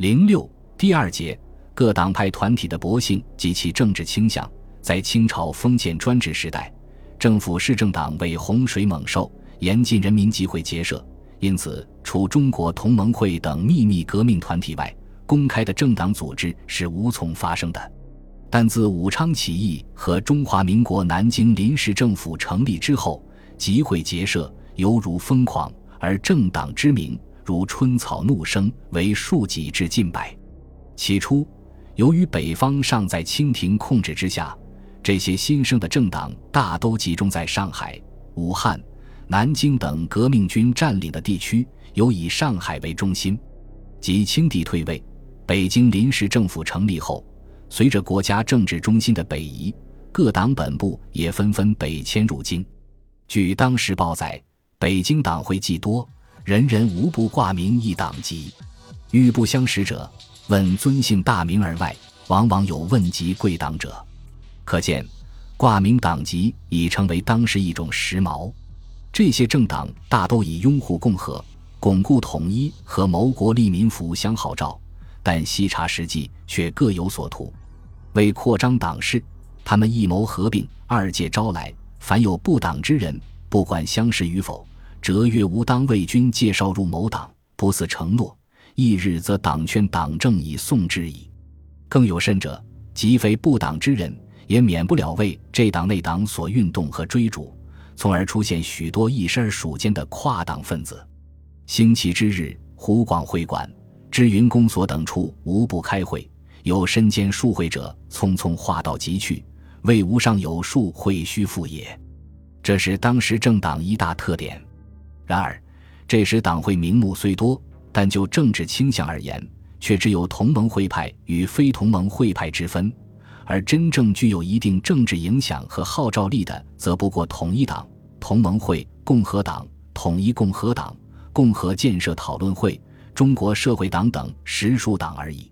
零六第二节各党派团体的薄性及其政治倾向，在清朝封建专制时代，政府市政党为洪水猛兽，严禁人民集会结社，因此除中国同盟会等秘密革命团体外，公开的政党组织是无从发生的。但自武昌起义和中华民国南京临时政府成立之后，集会结社犹如疯狂，而政党之名如春草怒生，为数几至近百。起初，由于北方尚在清廷控制之下，这些新生的政党大都集中在上海、武汉、南京等革命军占领的地区，尤以上海为中心。即清帝退位，北京临时政府成立后。随着国家政治中心的北移，各党本部也纷纷北迁入京。据当时报载，北京党会既多，人人无不挂名一党籍。遇不相识者，问尊姓大名而外，往往有问及贵党者。可见，挂名党籍已成为当时一种时髦。这些政党大都以拥护共和、巩固统一和谋国利民福相号召，但细查实际却各有所图。为扩张党势，他们一谋合并，二界招来，凡有不党之人，不管相识与否，折月吾当为君介绍入某党，不似承诺，翌日则党劝党政以送之矣。更有甚者，即非不党之人，也免不了为这党那党所运动和追逐，从而出现许多一身属间的跨党分子。兴起之日，湖广会馆、知云公所等处无不开会。有身兼数会者，匆匆化道即去，为无上有数会须复也。这是当时政党一大特点。然而，这时党会名目虽多，但就政治倾向而言，却只有同盟会派与非同盟会派之分。而真正具有一定政治影响和号召力的，则不过统一党、同盟会、共和党、统一共和党、共和建设讨论会、中国社会党等十数党而已。